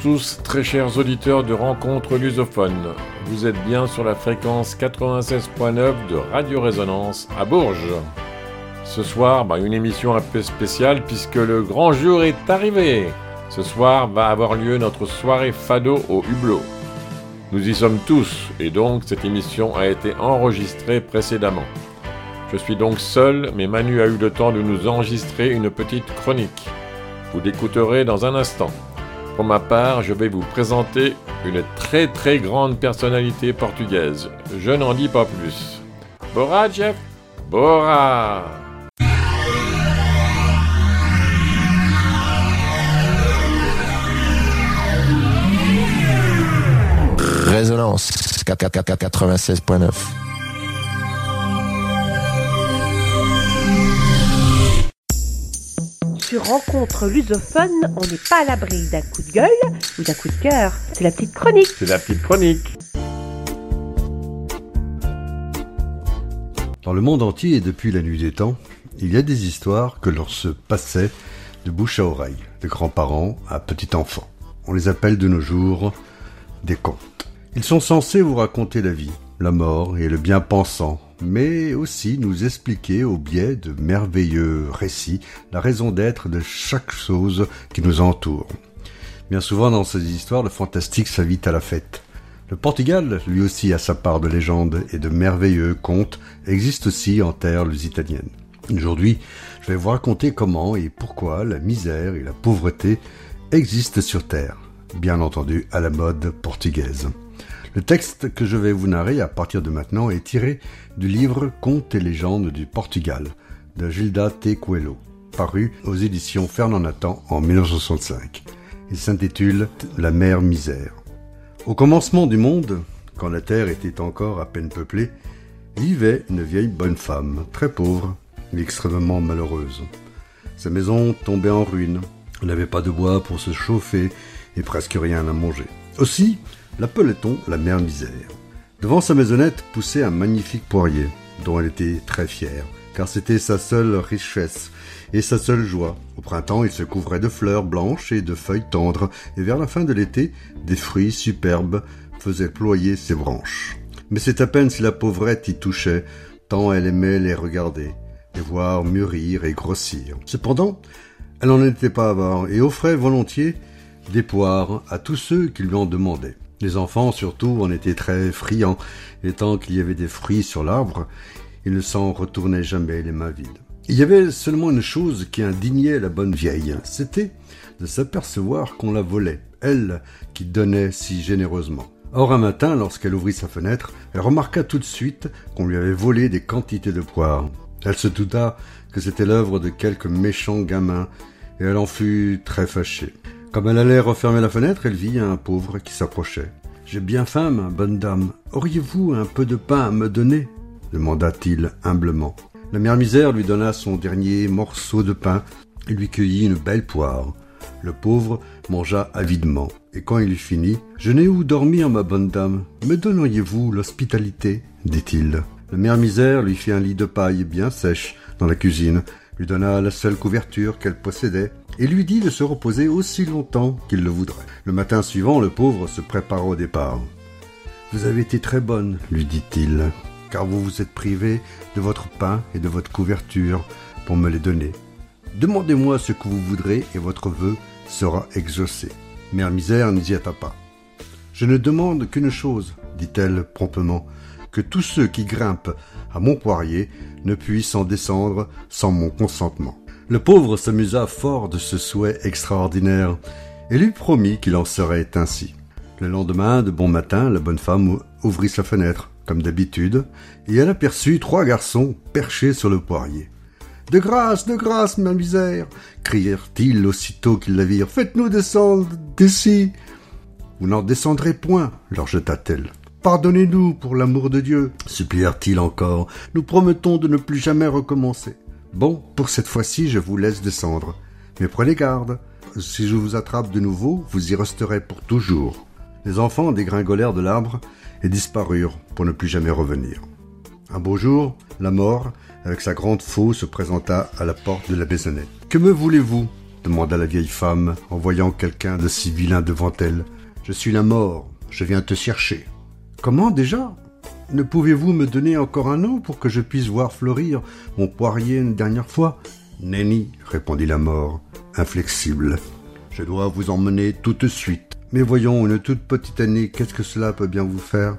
Tous, très chers auditeurs de Rencontres Lusophone. Vous êtes bien sur la fréquence 96.9 de Radio Résonance à Bourges. Ce soir, bah, une émission un peu spéciale puisque le grand jour est arrivé. Ce soir va avoir lieu notre soirée Fado au Hublot. Nous y sommes tous et donc cette émission a été enregistrée précédemment. Je suis donc seul, mais Manu a eu le temps de nous enregistrer une petite chronique. Vous l'écouterez dans un instant. Pour ma part, je vais vous présenter une très très grande personnalité portugaise. Je n'en dis pas plus. Bora, Jeff? Bora Résonance 96.9 Sur Rencontre lusophone, on n'est pas à l'abri d'un coup de gueule ou d'un coup de cœur. C'est la petite chronique. C'est la petite chronique. Dans le monde entier et depuis la nuit des temps, il y a des histoires que l'on se passait de bouche à oreille, de grands-parents à petits-enfants. On les appelle de nos jours des contes. Ils sont censés vous raconter la vie, la mort et le bien-pensant, mais aussi nous expliquer au biais de merveilleux récits la raison d'être de chaque chose qui nous entoure. Bien souvent dans ces histoires, le fantastique s'invite à la fête. Le Portugal, lui aussi, a sa part de légendes et de merveilleux contes, existe aussi en terre lusitanienne. Aujourd'hui, je vais vous raconter comment et pourquoi la misère et la pauvreté existent sur terre, bien entendu à la mode portugaise. Le texte que je vais vous narrer à partir de maintenant est tiré du livre Contes et légendes du Portugal de Gilda T. Coelho, paru aux éditions Fernand Nathan en 1965. Il s'intitule La mer misère. Au commencement du monde, quand la terre était encore à peine peuplée, vivait une vieille bonne femme, très pauvre, mais extrêmement malheureuse. Sa maison tombait en ruine, elle n'avait pas de bois pour se chauffer et presque rien à manger. Aussi, l'appelait-on la mère misère. Devant sa maisonnette poussait un magnifique poirier, dont elle était très fière, car c'était sa seule richesse et sa seule joie. Au printemps, il se couvrait de fleurs blanches et de feuilles tendres, et vers la fin de l'été, des fruits superbes faisaient ployer ses branches. Mais c'est à peine si la pauvrette y touchait, tant elle aimait les regarder, les voir mûrir et grossir. Cependant, elle n'en était pas avare, et offrait volontiers des poires à tous ceux qui lui en demandaient. Les enfants, surtout, en étaient très friands, et tant qu'il y avait des fruits sur l'arbre, ils ne s'en retournaient jamais les mains vides. Il y avait seulement une chose qui indignait la bonne vieille, c'était de s'apercevoir qu'on la volait, elle qui donnait si généreusement. Or un matin, lorsqu'elle ouvrit sa fenêtre, elle remarqua tout de suite qu'on lui avait volé des quantités de poires. Elle se douta que c'était l'œuvre de quelque méchant gamin, et elle en fut très fâchée. Comme elle allait refermer la fenêtre, elle vit un pauvre qui s'approchait. J'ai bien faim, ma bonne dame. Auriez-vous un peu de pain à me donner? demanda-t-il humblement. La mère misère lui donna son dernier morceau de pain et lui cueillit une belle poire. Le pauvre mangea avidement, et quand il eut fini, Je n'ai où dormir, ma bonne dame. Me donneriez-vous l'hospitalité dit-il. La mère misère lui fit un lit de paille bien sèche dans la cuisine, lui donna la seule couverture qu'elle possédait, et lui dit de se reposer aussi longtemps qu'il le voudrait. Le matin suivant, le pauvre se prépara au départ. Vous avez été très bonne, lui dit-il, car vous vous êtes privé de votre pain et de votre couverture pour me les donner. Demandez-moi ce que vous voudrez et votre vœu sera exaucé. Mère Misère n'y attend pas. Je ne demande qu'une chose, dit-elle promptement, que tous ceux qui grimpent à mon poirier ne puissent en descendre sans mon consentement. Le pauvre s'amusa fort de ce souhait extraordinaire et lui promit qu'il en serait ainsi. Le lendemain, de bon matin, la bonne femme ouvrit sa fenêtre, comme d'habitude, et elle aperçut trois garçons perchés sur le poirier. De grâce, de grâce, ma misère crièrent-ils aussitôt qu'ils la virent. Faites-nous descendre d'ici. Vous n'en descendrez point, leur jeta-t-elle. Pardonnez-nous pour l'amour de Dieu, supplièrent-ils encore. Nous promettons de ne plus jamais recommencer. Bon, pour cette fois-ci, je vous laisse descendre. Mais prenez garde. Si je vous attrape de nouveau, vous y resterez pour toujours. Les enfants dégringolèrent de l'arbre et disparurent pour ne plus jamais revenir. Un beau jour, la mort, avec sa grande faux, se présenta à la porte de la maisonnette. Que me voulez-vous? demanda la vieille femme en voyant quelqu'un de si vilain devant elle. Je suis la mort, je viens te chercher. Comment déjà? Ne pouvez-vous me donner encore un an pour que je puisse voir fleurir mon poirier une dernière fois? Nenni, répondit la mort, inflexible. Je dois vous emmener tout de suite. Mais voyons, une toute petite année, qu'est-ce que cela peut bien vous faire?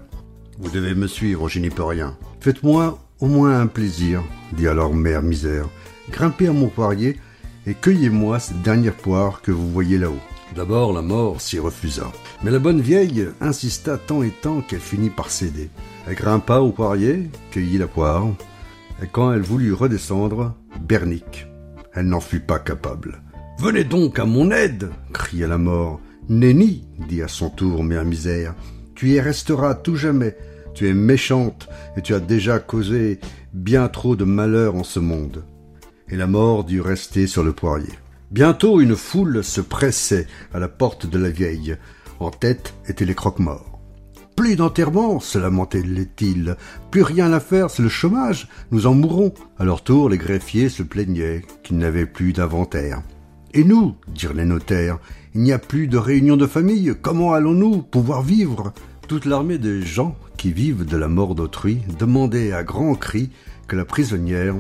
Vous devez me suivre, je n'y peux rien. Faites-moi au moins un plaisir, dit alors Mère Misère. Grimpez à mon poirier et cueillez-moi cette dernière poire que vous voyez là-haut. D'abord, la mort s'y refusa. Mais la bonne vieille insista tant et tant qu'elle finit par céder. Elle grimpa au poirier, cueillit la poire, et quand elle voulut redescendre, bernique. Elle n'en fut pas capable. Venez donc à mon aide cria la mort. Nenni, dit à son tour Mère Misère, tu y resteras tout jamais. Tu es méchante et tu as déjà causé bien trop de malheur en ce monde. Et la mort dut rester sur le poirier. Bientôt une foule se pressait à la porte de la vieille. En tête étaient les croque-morts. Plus d'enterrement, se lamentait-il. Plus rien à faire, c'est le chômage. Nous en mourrons. À leur tour, les greffiers se plaignaient qu'ils n'avaient plus d'inventaire. Et nous, dirent les notaires, il n'y a plus de réunion de famille. Comment allons-nous pouvoir vivre? Toute l'armée des gens qui vivent de la mort d'autrui demandait à grands cris que la prisonnière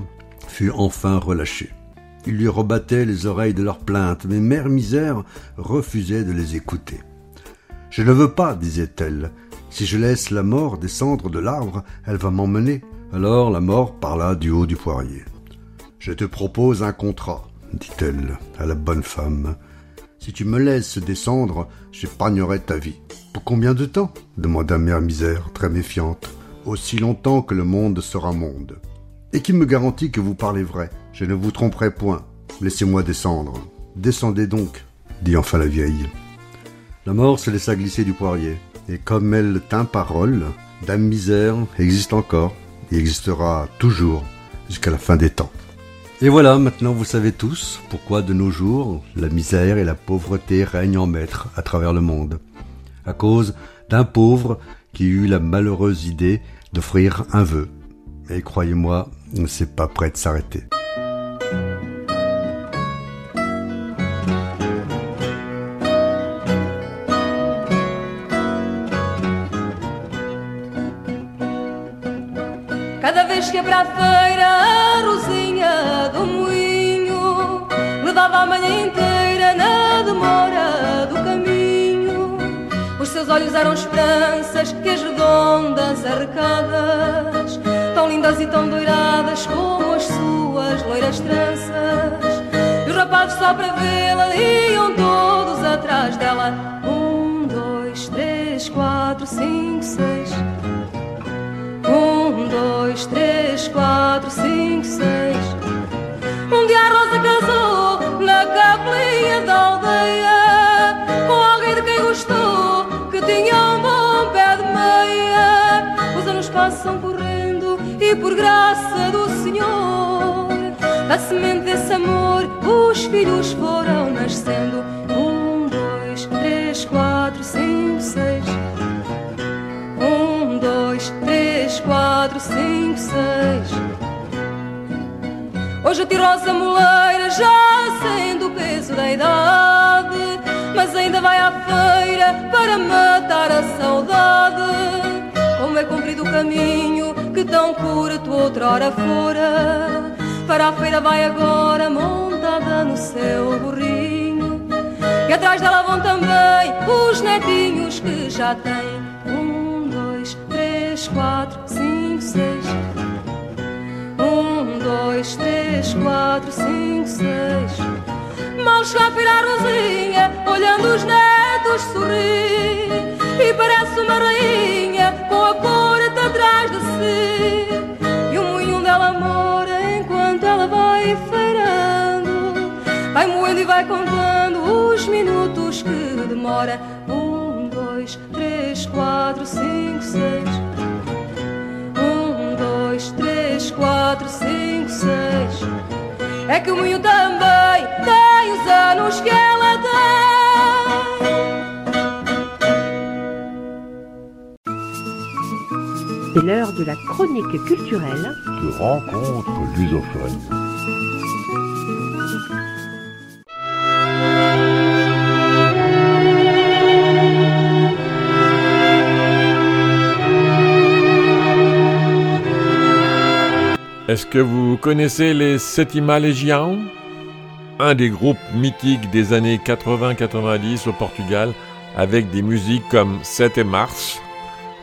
fût enfin relâchée. Ils lui rebattaient les oreilles de leurs plaintes, mais Mère Misère refusait de les écouter. Je ne veux pas, disait-elle. Si je laisse la mort descendre de l'arbre, elle va m'emmener. Alors la mort parla du haut du poirier. Je te propose un contrat, dit-elle à la bonne femme. Si tu me laisses descendre, j'épargnerai ta vie. Pour combien de temps? demanda Mère Misère, très méfiante. Aussi longtemps que le monde sera monde. Et qui me garantit que vous parlez vrai Je ne vous tromperai point. Laissez-moi descendre. Descendez donc, dit enfin la vieille. La mort se laissa glisser du poirier, et comme elle tint parole, Dame Misère existe encore, et existera toujours jusqu'à la fin des temps. Et voilà, maintenant vous savez tous pourquoi de nos jours la misère et la pauvreté règnent en maître à travers le monde. À cause d'un pauvre qui eut la malheureuse idée d'offrir un vœu. Et croyez-moi, c'est pas prêt de s'arrêter. Lindas e tão doiradas como as suas loiras tranças. E os rapazes só para vê-la iam todos atrás dela. Um, dois, três, quatro, cinco, seis. Um, dois, três, quatro, cinco, seis. Um dia a Rosa casou na capelinha da aldeia por graça do Senhor, da semente desse amor, os filhos foram nascendo. Um, dois, três, quatro, cinco, seis. Um, dois, três, quatro, cinco, seis. Hoje a tirosa moleira já sendo o peso da idade, mas ainda vai à feira para matar a saudade. Como é comprido o caminho que tão curto outrora fora, para a feira vai agora montada no seu burrinho. E atrás dela vão também os netinhos que já têm um, dois, três, quatro, cinco, seis. Um, dois, três, quatro, cinco, seis. Mal chega a virar Rosinha, olhando os netos sorrir. E parece uma rainha vai contando os minutos que demora. Um, dois, três, quatro, cinco, seis. Um, dois, três, quatro, cinco, seis. É que o moinho também tem os anos que ela tem. C'est l'heure de la chronique culturelle de rencontre lusophone. Est-ce que vous connaissez les Sétima Legião Un des groupes mythiques des années 80-90 au Portugal, avec des musiques comme 7 mars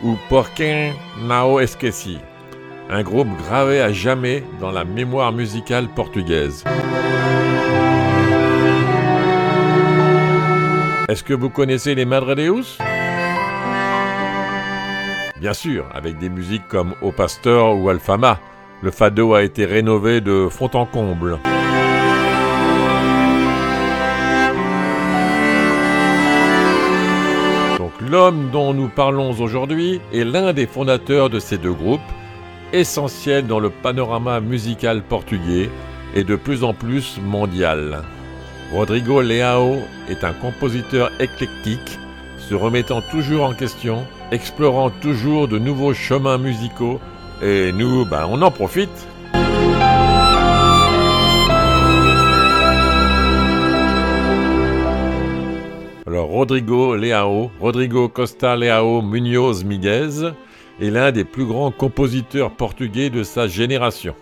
ou Porquin Nao Esqueci. Un groupe gravé à jamais dans la mémoire musicale portugaise. Est-ce que vous connaissez les Madre Deus Bien sûr, avec des musiques comme Au Pasteur ou Alfama, le fado a été rénové de fond en comble. Donc l'homme dont nous parlons aujourd'hui est l'un des fondateurs de ces deux groupes, essentiels dans le panorama musical portugais et de plus en plus mondial. Rodrigo Leao est un compositeur éclectique, se remettant toujours en question, explorant toujours de nouveaux chemins musicaux, et nous, ben, on en profite. Alors Rodrigo Leao, Rodrigo Costa Leao Munoz Miguez, est l'un des plus grands compositeurs portugais de sa génération.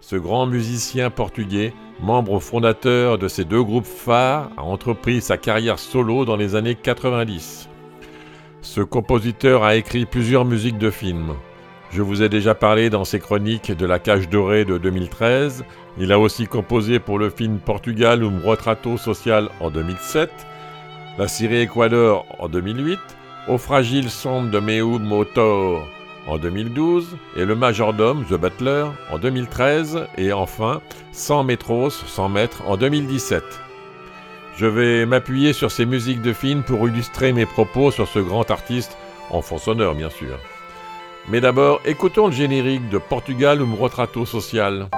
Ce grand musicien portugais, membre fondateur de ces deux groupes phares, a entrepris sa carrière solo dans les années 90. Ce compositeur a écrit plusieurs musiques de films. Je vous ai déjà parlé dans ses chroniques de La Cage Dorée de 2013. Il a aussi composé pour le film Portugal um Retrato Social en 2007, La Syrie Équador en 2008, Au Fragile Sombre de Meu Motor en 2012 et Le Majordome, The Butler en 2013 et enfin 100 métros, 100 mètres en 2017. Je vais m'appuyer sur ces musiques de films pour illustrer mes propos sur ce grand artiste, en fond sonore bien sûr. Mais d'abord, écoutons le générique de Portugal um Retrato Social.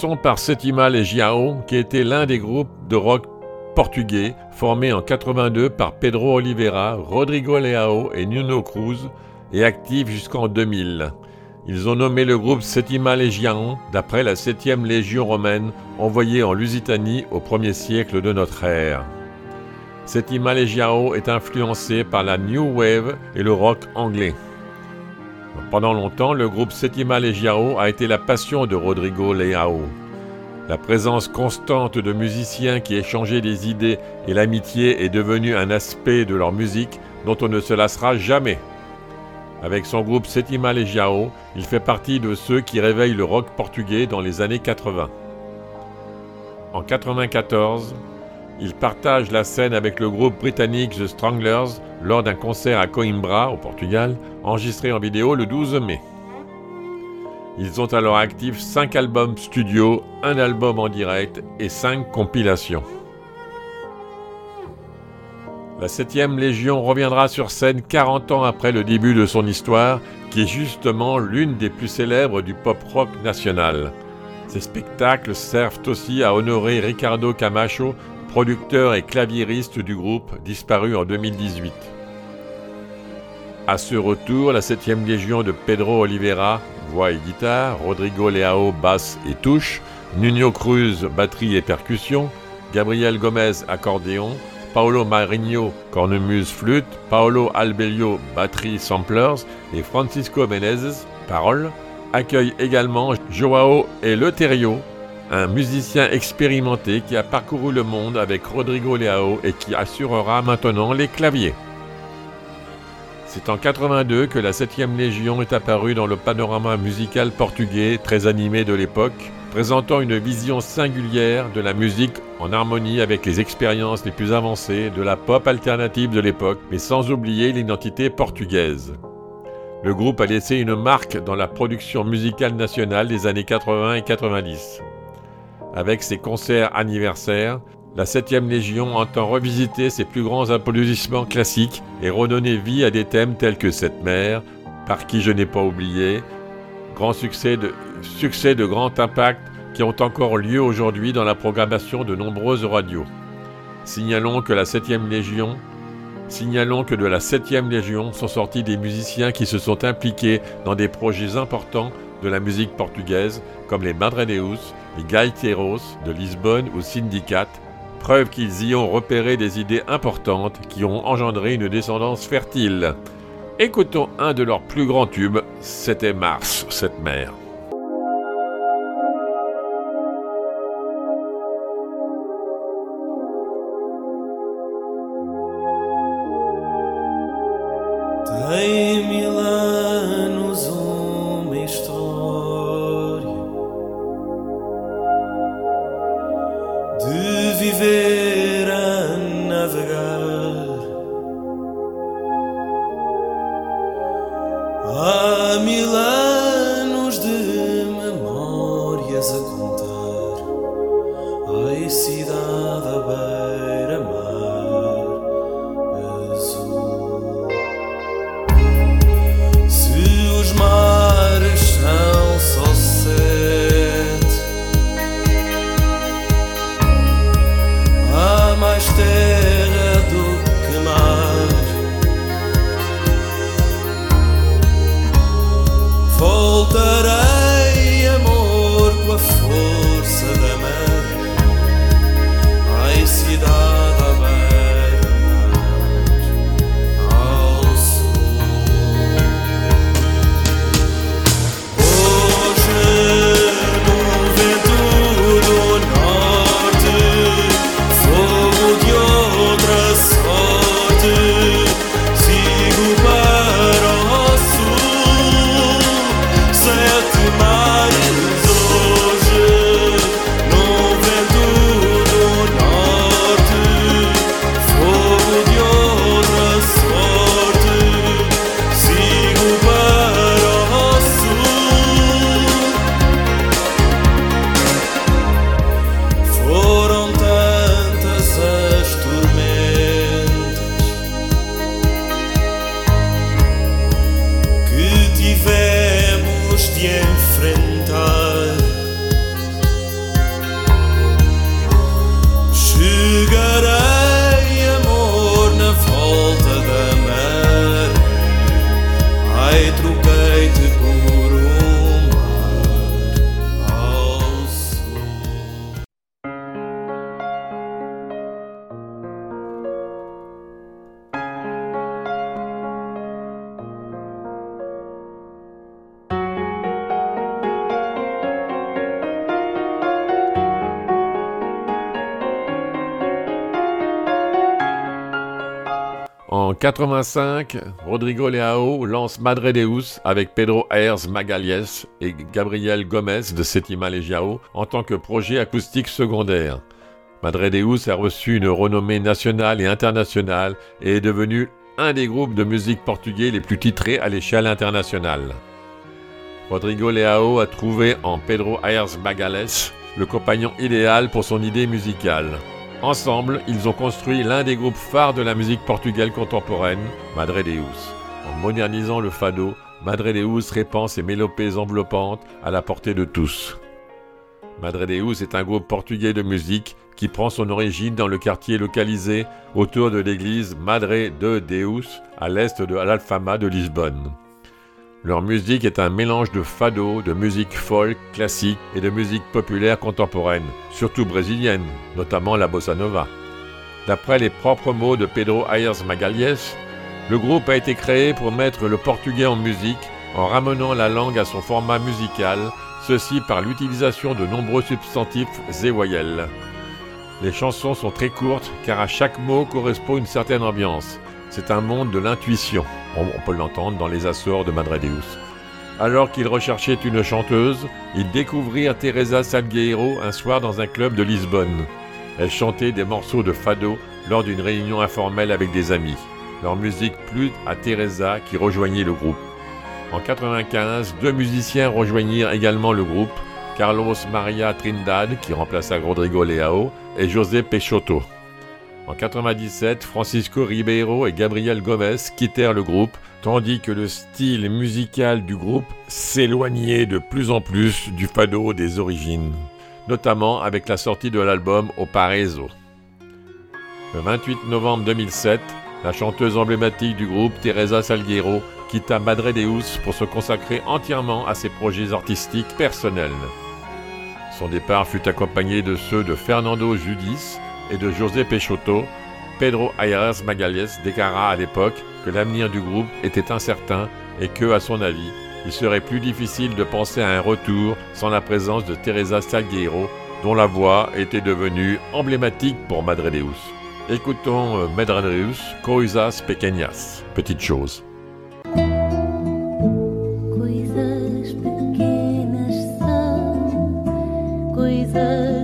Commençons par Sétima Legião, qui était l'un des groupes de rock portugais formés en 82 par Pedro Oliveira, Rodrigo Leao et Nuno Cruz et actifs jusqu'en 2000. Ils ont nommé le groupe Sétima Legião d'après la 7e légion romaine envoyée en Lusitanie au 1er siècle de notre ère. Sétima Legião est influencé par la New Wave et le rock anglais. Pendant longtemps, le groupe Sétima Legião a été la passion de Rodrigo Leao. La présence constante de musiciens qui échangeaient des idées et l'amitié est devenue un aspect de leur musique dont on ne se lassera jamais. Avec son groupe Sétima Legião, il fait partie de ceux qui réveillent le rock portugais dans les années 80. En 94, il partage la scène avec le groupe britannique The Stranglers lors d'un concert à Coimbra, au Portugal, enregistré en vidéo le 12 mai. Ils ont alors actif 5 albums studio, un album en direct et 5 compilations. La 7e Légion reviendra sur scène 40 ans après le début de son histoire, qui est justement l'une des plus célèbres du pop-rock national. Ces spectacles servent aussi à honorer Ricardo Camacho, producteur et claviériste du groupe, disparu en 2018. À ce retour, la 7e Légion de Pedro Oliveira, voix et guitare, Rodrigo Leao, basse et touche, Nuno Cruz, batterie et percussion, Gabriel Gomez, accordéon, Paolo Marinho, cornemuse flûte, Paolo Albelio, batterie samplers et Francisco Menezes, paroles, accueillent également Joao Eleuterio, un musicien expérimenté qui a parcouru le monde avec Rodrigo Leao et qui assurera maintenant les claviers. C'est en 82 que la 7e Légion est apparue dans le panorama musical portugais très animé de l'époque, présentant une vision singulière de la musique en harmonie avec les expériences les plus avancées de la pop alternative de l'époque, mais sans oublier l'identité portugaise. Le groupe a laissé une marque dans la production musicale nationale des années 80 et 90. Avec ses concerts anniversaires, la 7e Légion entend revisiter ses plus grands applaudissements classiques et redonner vie à des thèmes tels que Cette mère, Par qui je n'ai pas oublié, grand succès de, succès de grand impact qui ont encore lieu aujourd'hui dans la programmation de nombreuses radios. Signalons que la 7e Légion Signalons que de la 7e Légion sont sortis des musiciens qui se sont impliqués dans des projets importants de la musique portugaise, comme les Madredeus, les Gaiteros de Lisbonne ou Syndicate, preuve qu'ils y ont repéré des idées importantes qui ont engendré une descendance fertile. Écoutons un de leurs plus grands tubes, c'était Mars, cette mère. 85, Rodrigo Leao lance Madre Deus avec Pedro Ayers Magalhães et Gabriel Gomez de Sétima Legiao en tant que projet acoustique secondaire. Madre Deus a reçu une renommée nationale et internationale et est devenu un des groupes de musique portugais les plus titrés à l'échelle internationale. Rodrigo Leao a trouvé en Pedro Ayers Magalhães le compagnon idéal pour son idée musicale. Ensemble, ils ont construit l'un des groupes phares de la musique portugaise contemporaine, Madre Deus. En modernisant le fado, Madre Deus répand ses mélopées enveloppantes à la portée de tous. Madre Deus est un groupe portugais de musique qui prend son origine dans le quartier localisé autour de l'église Madre de Deus à l'est de l'Alfama de Lisbonne. Leur musique est un mélange de fado, de musique folk, classique et de musique populaire contemporaine, surtout brésilienne, notamment la bossa nova. D'après les propres mots de Pedro Ayers Magalhães, le groupe a été créé pour mettre le portugais en musique en ramenant la langue à son format musical, ceci par l'utilisation de nombreux substantifs et voyelles. Les chansons sont très courtes car à chaque mot correspond une certaine ambiance. C'est un monde de l'intuition. On, peut l'entendre dans les Açores de Madre Deus. Alors qu'il recherchait une chanteuse, il découvrit Teresa Salgueiro un soir dans un club de Lisbonne. Elle chantait des morceaux de fado lors d'une réunion informelle avec des amis. Leur musique plut à Teresa qui rejoignit le groupe. En 95, deux musiciens rejoignirent également le groupe, Carlos Maria Trindade qui remplaça Rodrigo Leao et José Peixoto. En 97, Francisco Ribeiro et Gabriel Gomez quittèrent le groupe, tandis que le style musical du groupe s'éloignait de plus en plus du fado des origines, notamment avec la sortie de l'album O Paraiso. Le 28 novembre 2007, la chanteuse emblématique du groupe, Teresa Salgueiro, quitta Madre Deus pour se consacrer entièrement à ses projets artistiques personnels. Son départ fut accompagné de ceux de Fernando Judis et de José Peixoto. Pedro Ayres Magalhães déclara à l'époque que l'avenir du groupe était incertain et que, à son avis, il serait plus difficile de penser à un retour sans la présence de Teresa Salgueiro, dont la voix était devenue emblématique pour Madre Deus. Écoutons euh, Madre Deus, Coisas Pequeñas, petite chose. Coisas pequenas são, coisas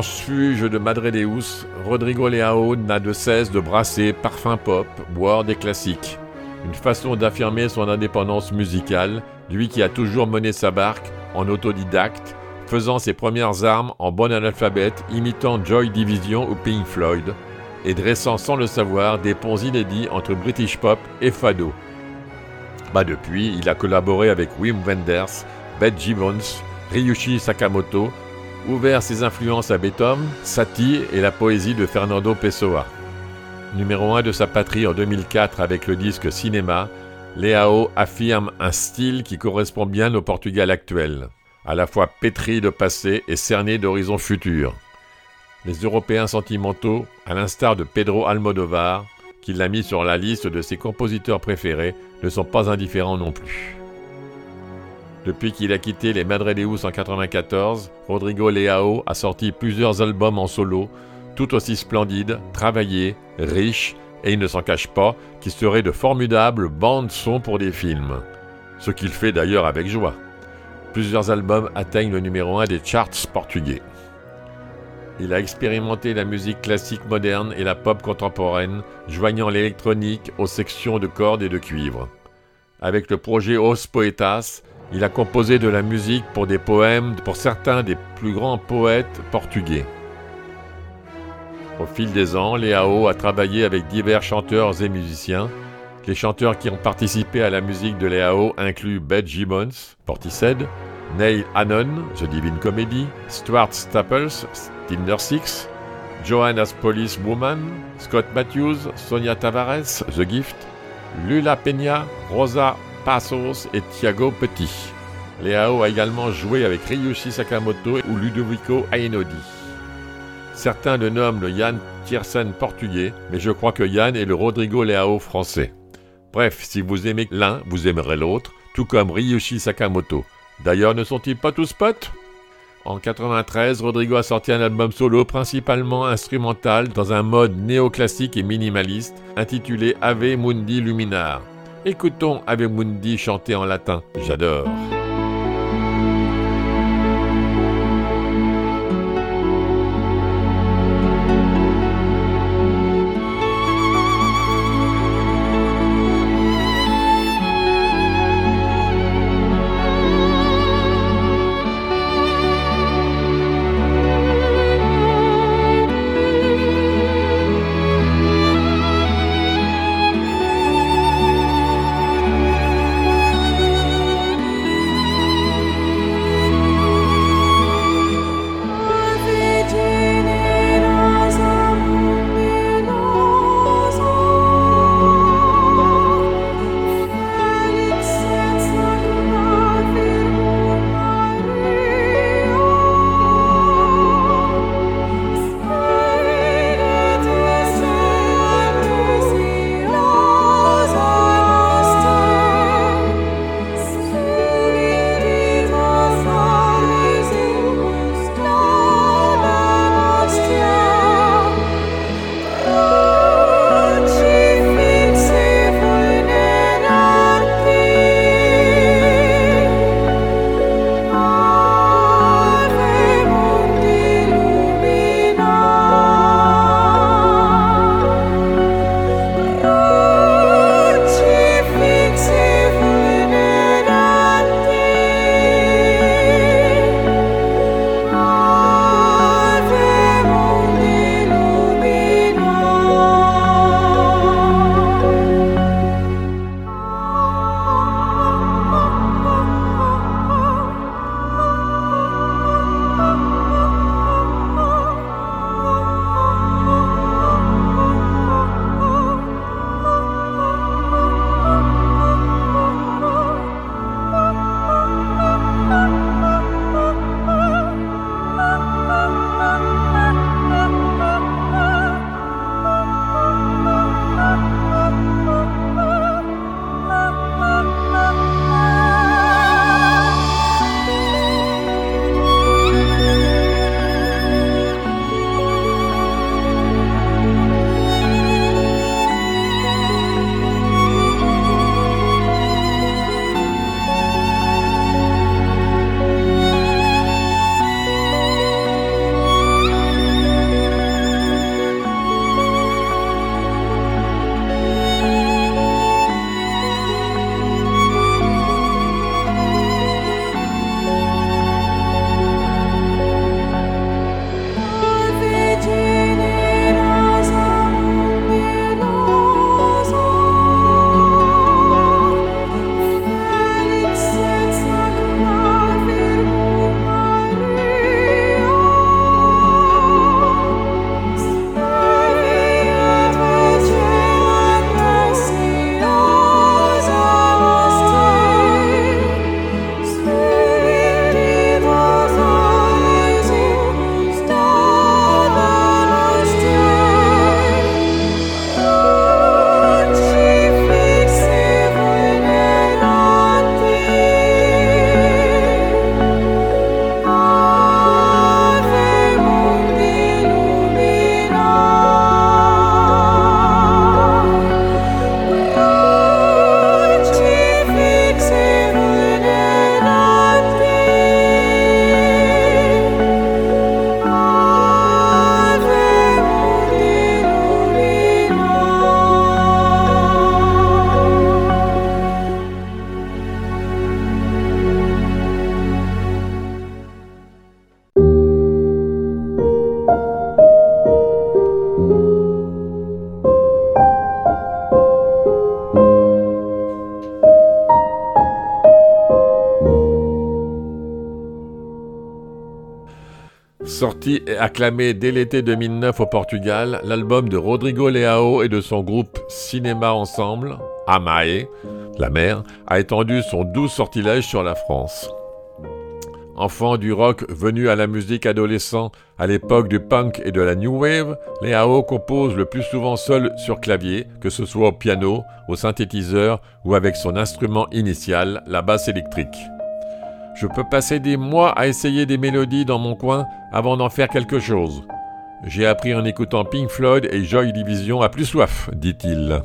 transfuge de Madredeus, Rodrigo Leao n'a de cesse de brasser parfum pop, boire des classiques. Une façon d'affirmer son indépendance musicale, lui qui a toujours mené sa barque en autodidacte, faisant ses premières armes en bon analphabète, imitant Joy Division ou Pink Floyd, et dressant sans le savoir des ponts inédits entre British Pop et Fado. Bah depuis, il a collaboré avec Wim Wenders, Beth Gibbons, Ryushi Sakamoto, ouvert ses influences à Beethoven, Satie et la poésie de Fernando Pessoa. Numéro 1 de sa patrie en 2004 avec le disque Cinéma, Leao affirme un style qui correspond bien au Portugal actuel, à la fois pétri de passé et cerné d'horizons futurs. Les Européens sentimentaux, à l'instar de Pedro Almodovar, qui l'a mis sur la liste de ses compositeurs préférés, ne sont pas indifférents non plus. Depuis qu'il a quitté les Madredeus en 94, Rodrigo Leao a sorti plusieurs albums en solo, tout aussi splendides, travaillés, riches, et il ne s'en cache pas, qui seraient de formidables bandes-son pour des films. Ce qu'il fait d'ailleurs avec joie. Plusieurs albums atteignent le numéro 1 des charts portugais. Il a expérimenté la musique classique moderne et la pop contemporaine, joignant l'électronique aux sections de cordes et de cuivre. Avec le projet Os Poetas, il a composé de la musique pour des poèmes pour certains des plus grands poètes portugais. Au fil des ans, Leao a travaillé avec divers chanteurs et musiciens. Les chanteurs qui ont participé à la musique de Leao incluent Beth Gibbons, Portishead, Neil Hannon, The Divine Comedy, Stuart Staples, Tinder Six, Johanna's Police Woman, Scott Matthews, Sonia Tavares, The Gift, Lula Peña, Rosa Passos et Thiago Petit. Leao a également joué avec Ryushi Sakamoto ou Ludovico Ainodi. Certains le nomment le Yann Tiersen portugais, mais je crois que Yann est le Rodrigo Leao français. Bref, si vous aimez l'un, vous aimerez l'autre, tout comme Ryushi Sakamoto. D'ailleurs, ne sont-ils pas tous potes? En 93, Rodrigo a sorti un album solo principalement instrumental dans un mode néoclassique et minimaliste intitulé Ave Mundi Luminar. Écoutons Ave Mundi chanter en latin. J'adore. Acclamé dès l'été 2009 au Portugal, l'album de Rodrigo Leao et de son groupe Cinéma Ensemble, Amae, la mer, a étendu son doux sortilège sur la France. Enfant du rock venu à la musique adolescent à l'époque du punk et de la new wave, Leao compose le plus souvent seul sur clavier, que ce soit au piano, au synthétiseur ou avec son instrument initial, la basse électrique. Je peux passer des mois à essayer des mélodies dans mon coin avant d'en faire quelque chose. J'ai appris en écoutant Pink Floyd et Joy Division à plus soif, dit-il.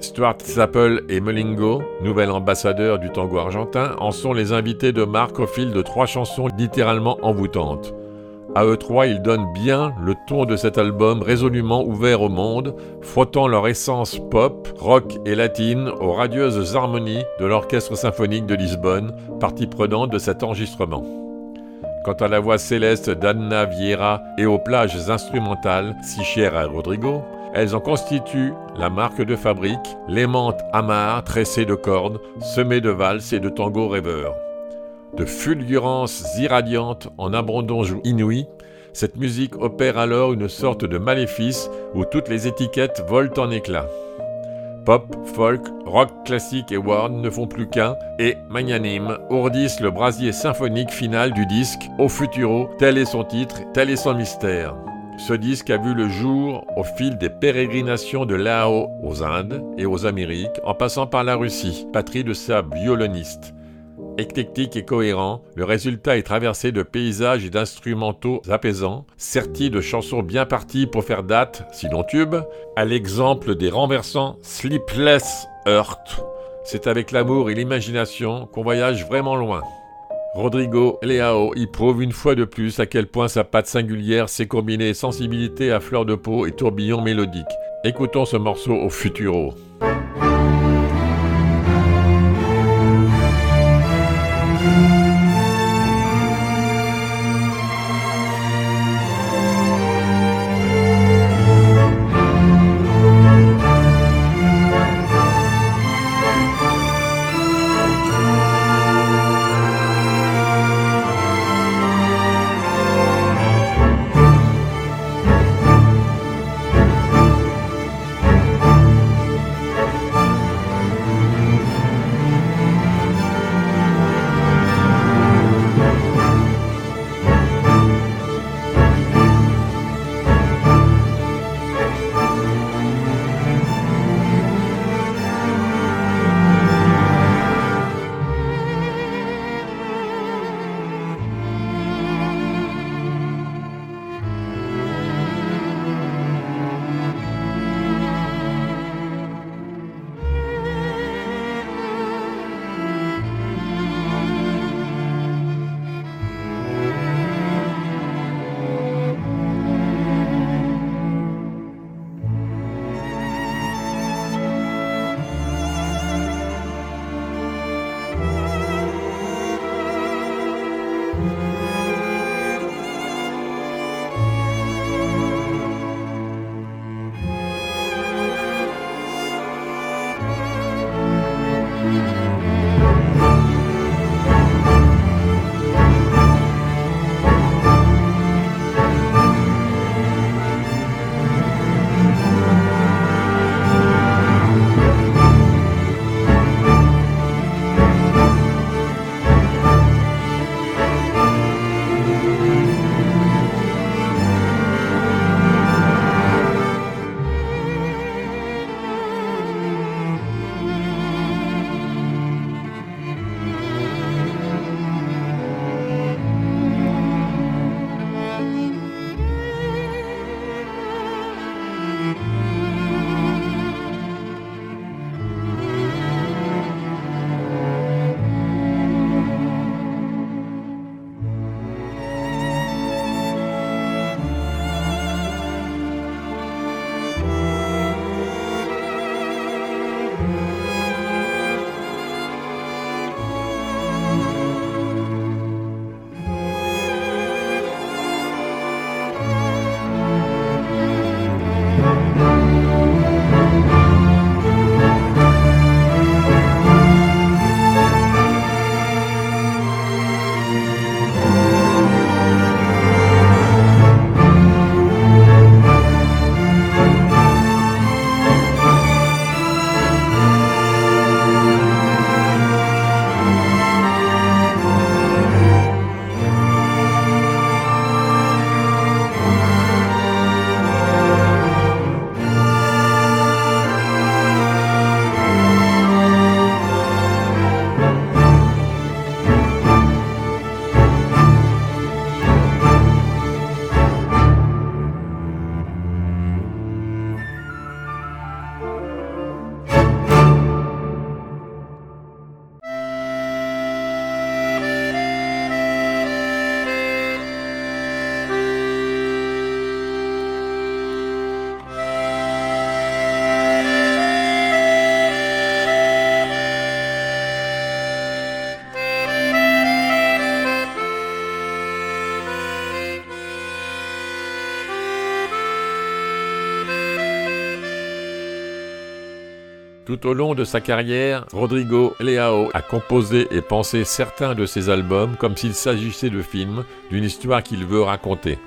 Stuart Zapple et Melingo, nouvel ambassadeur du tango argentin, en sont les invités de marque au fil de trois chansons littéralement envoûtantes. À eux trois, ils donnent bien le ton de cet album résolument ouvert au monde, frottant leur essence pop, rock et latine aux radieuses harmonies de l'Orchestre symphonique de Lisbonne, partie prenante de cet enregistrement. Quant à la voix céleste d'Anna Vieira et aux plages instrumentales si chères à Rodrigo, elles en constituent la marque de fabrique, l'aimante amarre tressée de cordes, semée de valses et de tango rêveurs. De fulgurances irradiantes en abondance inouïe, cette musique opère alors une sorte de maléfice où toutes les étiquettes volent en éclats. Pop, folk, rock classique et world ne font plus qu'un, et magnanime ourdissent le brasier symphonique final du disque, au futuro, tel est son titre, tel est son mystère. Ce disque a vu le jour au fil des pérégrinations de Lao aux Indes et aux Amériques, en passant par la Russie, patrie de sa violoniste. Éclectique et cohérent, le résultat est traversé de paysages et d'instrumentaux apaisants, sertis de chansons bien parties pour faire date, sinon tube, à l'exemple des renversants Sleepless Earth. C'est avec l'amour et l'imagination qu'on voyage vraiment loin. Rodrigo Leao y prouve une fois de plus à quel point sa patte singulière sait combiner sensibilité à fleur de peau et tourbillon mélodique. Écoutons ce morceau au futuro. Tout au long de sa carrière, Rodrigo Leao a composé et pensé certains de ses albums comme s'il s'agissait de films, d'une histoire qu'il veut raconter.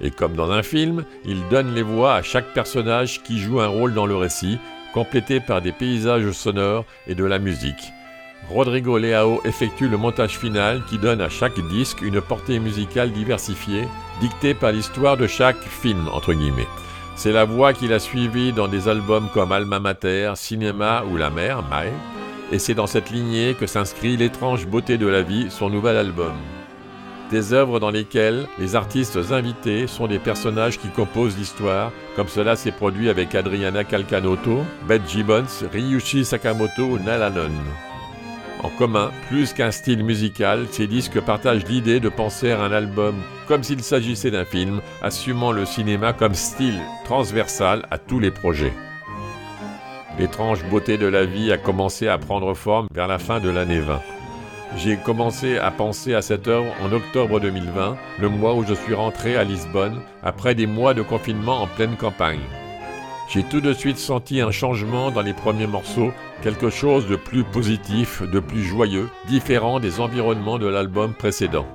Et comme dans un film, il donne les voix à chaque personnage qui joue un rôle dans le récit, complété par des paysages sonores et de la musique. Rodrigo Leao effectue le montage final qui donne à chaque disque une portée musicale diversifiée, dictée par l'histoire de chaque film. C'est la voix qu'il a suivie dans des albums comme Alma Mater, Cinéma ou La Mer, Mai, et c'est dans cette lignée que s'inscrit L'étrange beauté de la vie, son nouvel album. Des œuvres dans lesquelles les artistes invités sont des personnages qui composent l'histoire, comme cela s'est produit avec Adriana Calcanotto, Beth Gibbons, Ryushi Sakamoto ou Nalanon. En commun, plus qu'un style musical, ces disques partagent l'idée de penser à un album comme s'il s'agissait d'un film, assumant le cinéma comme style transversal à tous les projets. L'étrange beauté de la vie a commencé à prendre forme vers la fin de l'année 20. J'ai commencé à penser à cette œuvre en octobre 2020, le mois où je suis rentré à Lisbonne, après des mois de confinement en pleine campagne. J'ai tout de suite senti un changement dans les premiers morceaux, quelque chose de plus positif, de plus joyeux, différent des environnements de l'album précédent.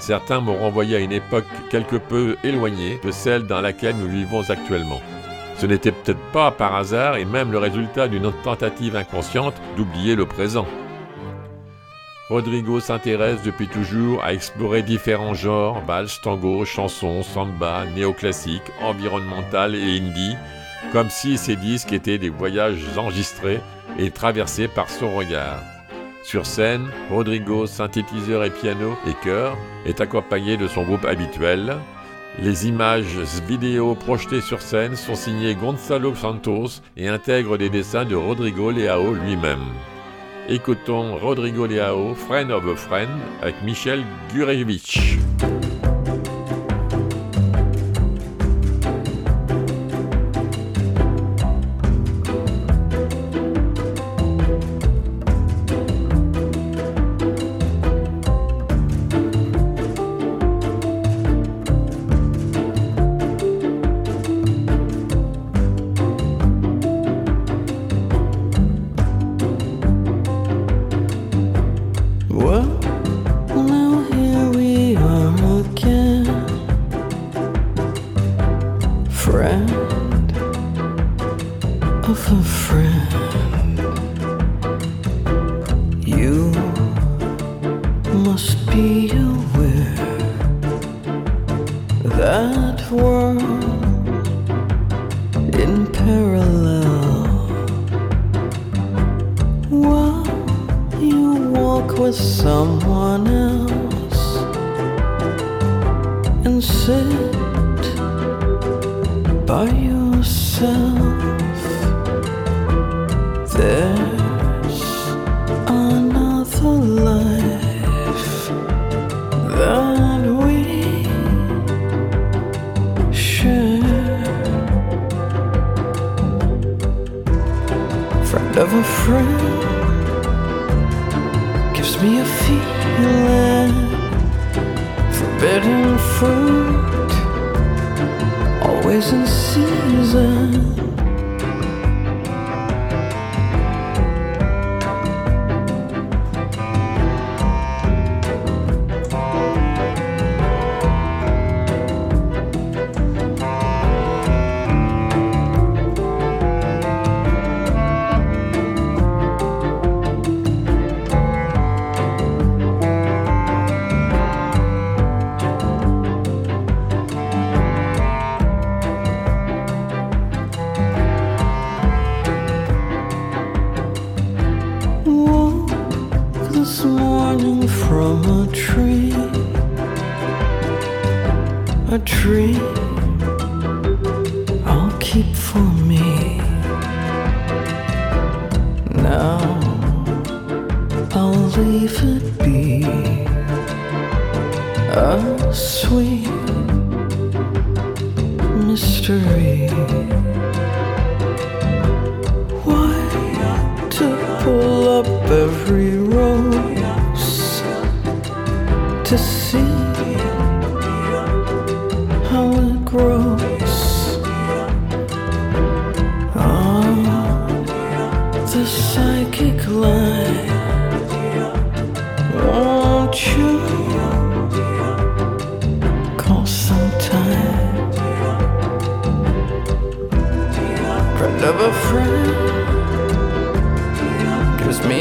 Certains m'ont renvoyé à une époque quelque peu éloignée de celle dans laquelle nous vivons actuellement. Ce n'était peut-être pas par hasard et même le résultat d'une tentative inconsciente d'oublier le présent. Rodrigo s'intéresse depuis toujours à explorer différents genres, valse, tango, chansons, samba, néoclassique, environnemental et indie, comme si ces disques étaient des voyages enregistrés et traversés par son regard. Sur scène, Rodrigo, synthétiseur et piano et chœur, est accompagné de son groupe habituel. Les images vidéo projetées sur scène sont signées Gonzalo Santos et intègrent des dessins de Rodrigo Leao lui-même. Écoutons Rodrigo Leao, Friend of a Friend, avec Michel Gurevich.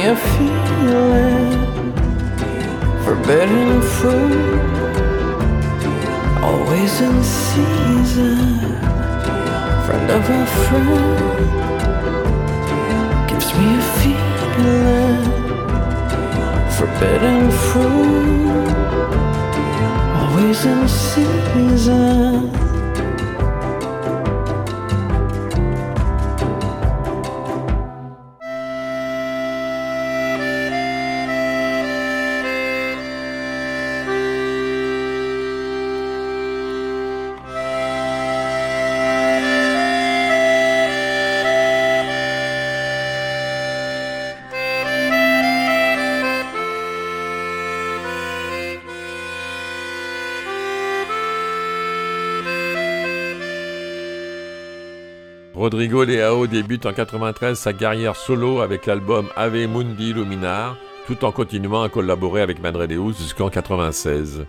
A feeling. Forbidden fruit, always in season. Friend of a friend gives me a feeling. Forbidden fruit, always in season. Rodrigo Leao débute en 93 sa carrière solo avec l'album Ave Mundi Luminar, tout en continuant à collaborer avec Madredeus jusqu'en 96.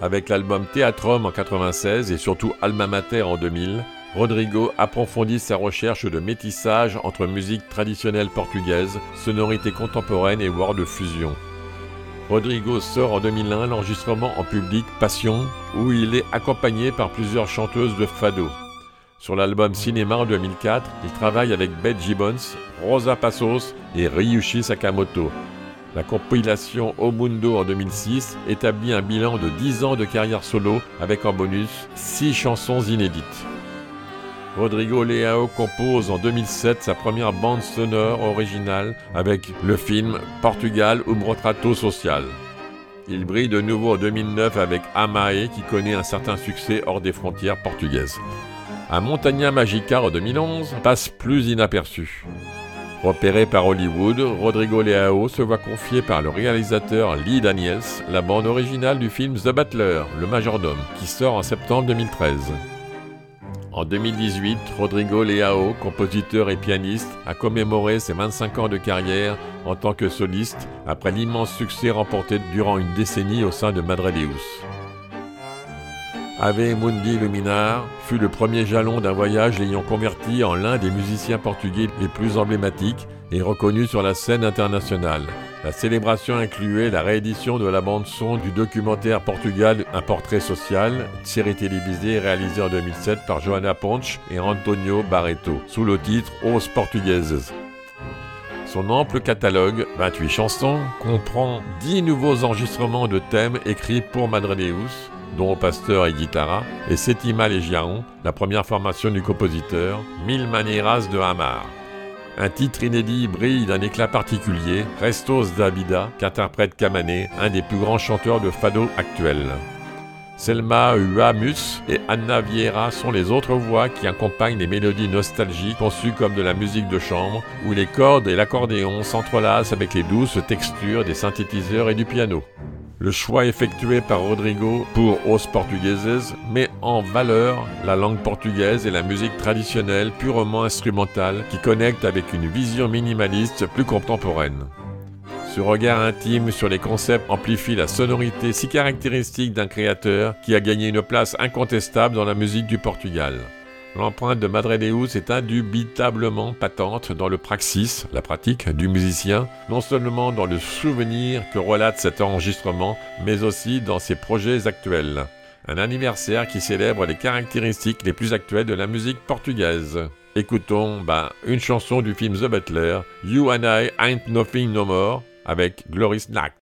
Avec l'album Theatrum en 96 et surtout Alma Mater en 2000, Rodrigo approfondit sa recherche de métissage entre musique traditionnelle portugaise, sonorité contemporaine et voire de fusion. Rodrigo sort en 2001 l'enregistrement en public Passion, où il est accompagné par plusieurs chanteuses de fado. Sur l'album Cinéma en 2004, il travaille avec Beth Gibbons, Rosa Passos et Ryushi Sakamoto. La compilation O Mundo en 2006 établit un bilan de 10 ans de carrière solo avec en bonus 6 chansons inédites. Rodrigo Leao compose en 2007 sa première bande sonore originale avec le film Portugal retrato social. Il brille de nouveau en 2009 avec Amae qui connaît un certain succès hors des frontières portugaises. Un Montagna Magica en 2011 passe plus inaperçu. Repéré par Hollywood, Rodrigo Leao se voit confier par le réalisateur Lee Daniels la bande originale du film The Butler, le majordome, qui sort en septembre 2013. En 2018, Rodrigo Leao, compositeur et pianiste, a commémoré ses 25 ans de carrière en tant que soliste après l'immense succès remporté durant une décennie au sein de Madredeus. Ave Mundi Luminar fut le premier jalon d'un voyage l'ayant converti en l'un des musiciens portugais les plus emblématiques et reconnus sur la scène internationale. La célébration incluait la réédition de la bande-son du documentaire Portugal, un portrait social, série télévisée réalisée en 2007 par Joana Ponch et Antonio Barreto, sous le titre Os Portugueses. Son ample catalogue, 28 chansons, comprend 10 nouveaux enregistrements de thèmes écrits pour Madredeus, dont Pasteur et Guitara, et Setima Legiaron, la première formation du compositeur, Mille Maneras de Hamar. Un titre inédit brille d'un éclat particulier, Restos d'Abida, qu'interprète Kamane, un des plus grands chanteurs de fado actuels. Selma Uamus et Anna Vieira sont les autres voix qui accompagnent les mélodies nostalgiques conçues comme de la musique de chambre, où les cordes et l'accordéon s'entrelacent avec les douces textures des synthétiseurs et du piano. Le choix effectué par Rodrigo pour Os Portugueses met en valeur la langue portugaise et la musique traditionnelle purement instrumentale qui connecte avec une vision minimaliste plus contemporaine. Ce regard intime sur les concepts amplifie la sonorité si caractéristique d'un créateur qui a gagné une place incontestable dans la musique du Portugal. L'empreinte de Madredeus est indubitablement patente dans le praxis, la pratique du musicien, non seulement dans le souvenir que relate cet enregistrement, mais aussi dans ses projets actuels. Un anniversaire qui célèbre les caractéristiques les plus actuelles de la musique portugaise. Écoutons bah, une chanson du film The Butler, You and I Ain't Nothing No More, avec Gloris Knack.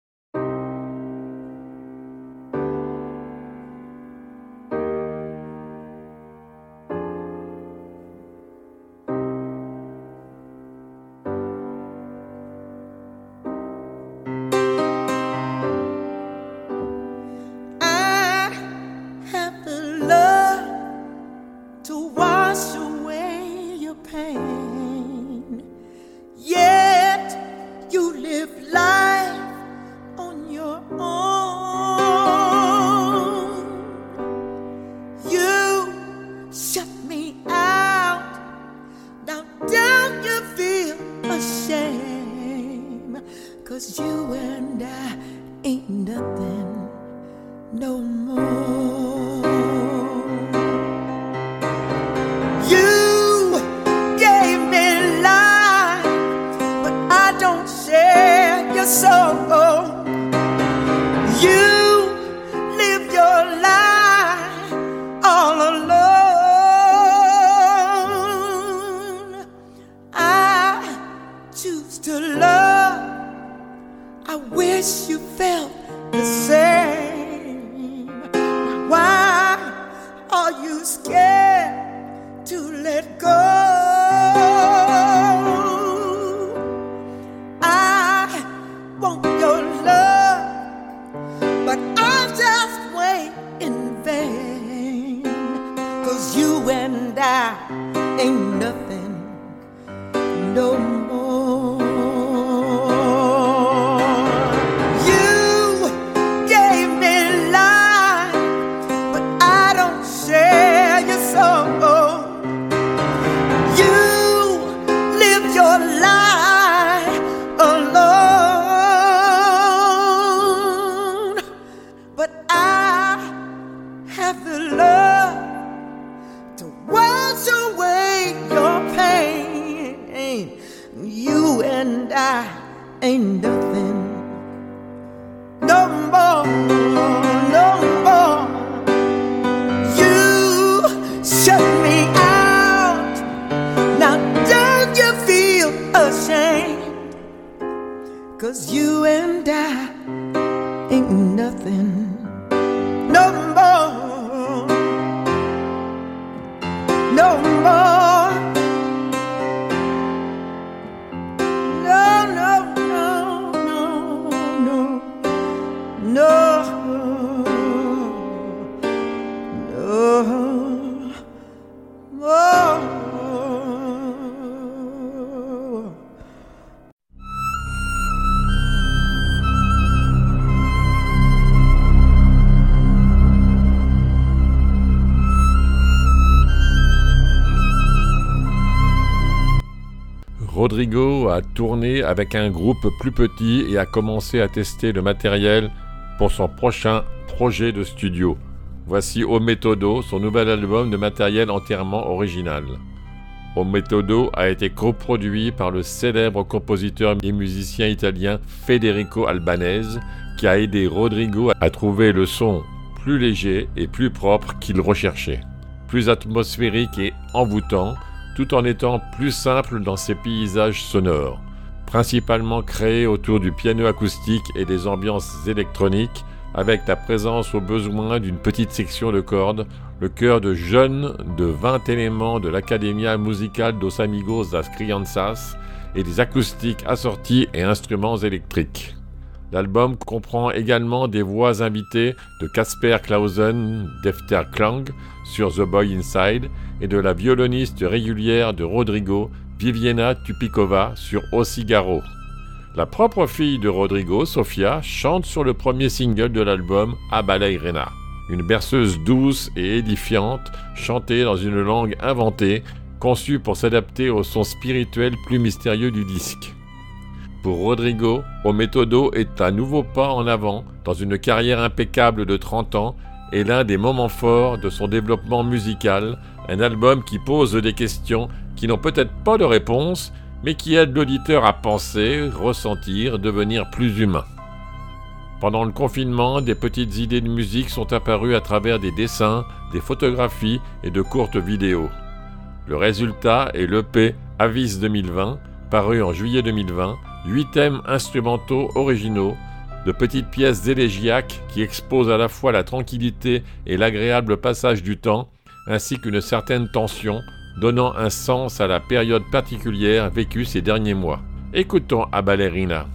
Avec un groupe plus petit et a commencé à tester le matériel pour son prochain projet de studio. Voici O Metodo, son nouvel album de matériel entièrement original. O Metodo a été coproduit par le célèbre compositeur et musicien italien Federico Albanese, qui a aidé Rodrigo à trouver le son plus léger et plus propre qu'il recherchait, plus atmosphérique et envoûtant, tout en étant plus simple dans ses paysages sonores, principalement créés autour du piano acoustique et des ambiances électroniques, avec la présence au besoin d'une petite section de cordes, le chœur de jeunes de 20 éléments de l'Academia Musicale dos Amigos das Crianças et des acoustiques assortis et instruments électriques. L'album comprend également des voix invitées de Casper Clausen d'Efter Klang sur The Boy Inside et de la violoniste régulière de Rodrigo, Viviana Tupikova sur O Cigaro. La propre fille de Rodrigo, Sofia, chante sur le premier single de l'album A Irena, une berceuse douce et édifiante chantée dans une langue inventée, conçue pour s'adapter au son spirituel plus mystérieux du disque. Pour Rodrigo, O Metodo est un nouveau pas en avant dans une carrière impeccable de 30 ans et l'un des moments forts de son développement musical, un album qui pose des questions qui n'ont peut-être pas de réponse, mais qui aident l'auditeur à penser, ressentir, devenir plus humain. Pendant le confinement, des petites idées de musique sont apparues à travers des dessins, des photographies et de courtes vidéos. Le résultat est l'EP Avis 2020, paru en juillet 2020, huit thèmes instrumentaux originaux, de petites pièces élégiaques qui exposent à la fois la tranquillité et l'agréable passage du temps, ainsi qu'une certaine tension, donnant un sens à la période particulière vécue ces derniers mois. Écoutons à Ballerina.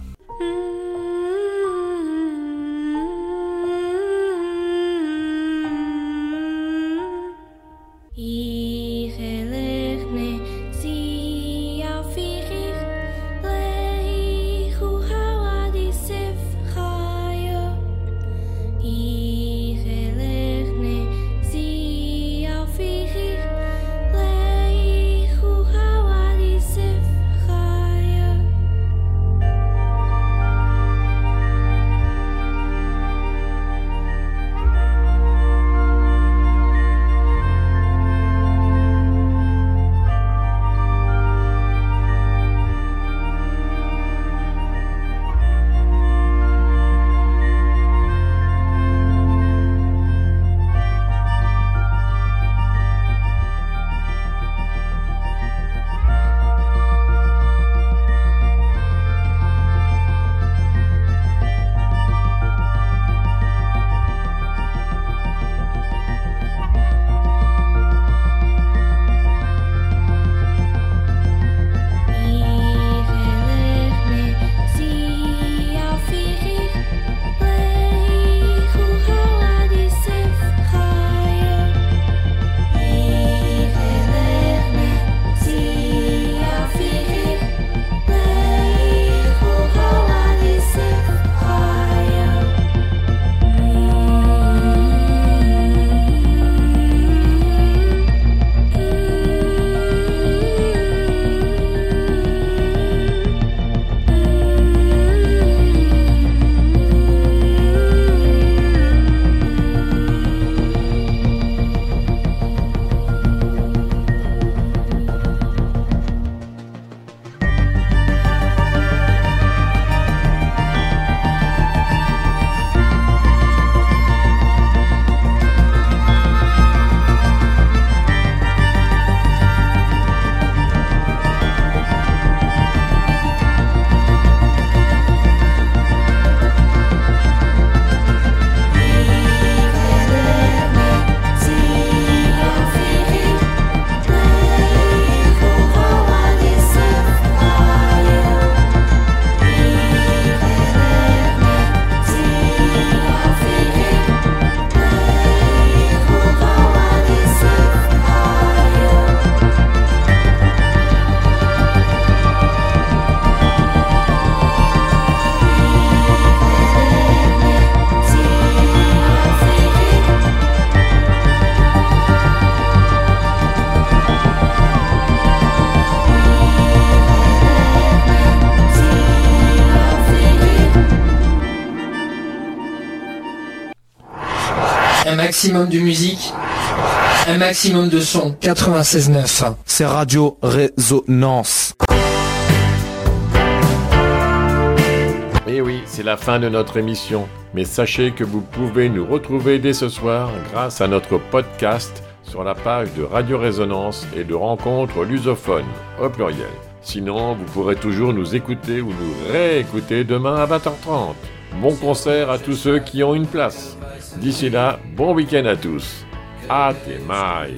Maximum de musique, un maximum de son. 96.9. C'est Radio Résonance. Et Eh oui, c'est la fin de notre émission. Mais sachez que vous pouvez nous retrouver dès ce soir grâce à notre podcast sur la page de Radio Résonance et de Rencontres Lusophones, au pluriel. Sinon, vous pourrez toujours nous écouter ou nous réécouter demain à 20h30. Bon concert à tous ceux qui ont une place. D'ici là, bon week-end à tous. Até mais.